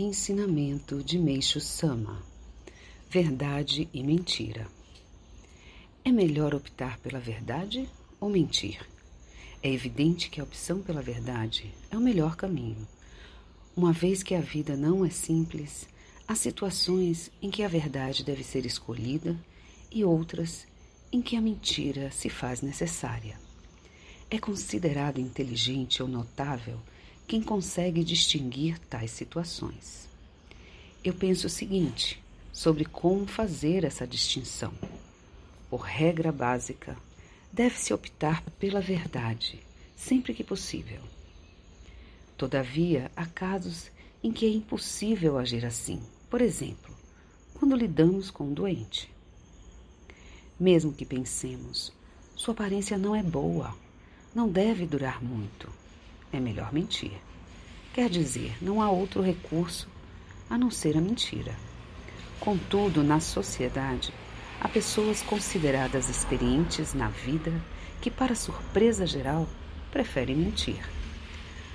Ensinamento de Meixo Sama: Verdade e mentira. É melhor optar pela verdade ou mentir? É evidente que a opção pela verdade é o melhor caminho. Uma vez que a vida não é simples, há situações em que a verdade deve ser escolhida e outras em que a mentira se faz necessária. É considerado inteligente ou notável quem consegue distinguir tais situações. Eu penso o seguinte sobre como fazer essa distinção. Por regra básica, deve-se optar pela verdade, sempre que possível. Todavia, há casos em que é impossível agir assim. Por exemplo, quando lidamos com um doente. Mesmo que pensemos, sua aparência não é boa, não deve durar muito é melhor mentir. Quer dizer, não há outro recurso a não ser a mentira. Contudo, na sociedade, há pessoas consideradas experientes na vida que, para surpresa geral, preferem mentir.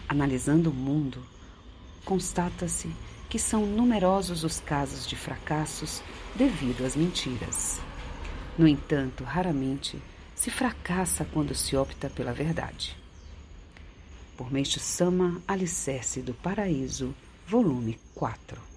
Analisando o mundo, constata-se que são numerosos os casos de fracassos devido às mentiras. No entanto, raramente se fracassa quando se opta pela verdade por Meixo Sama, Alicerce do Paraíso, volume 4.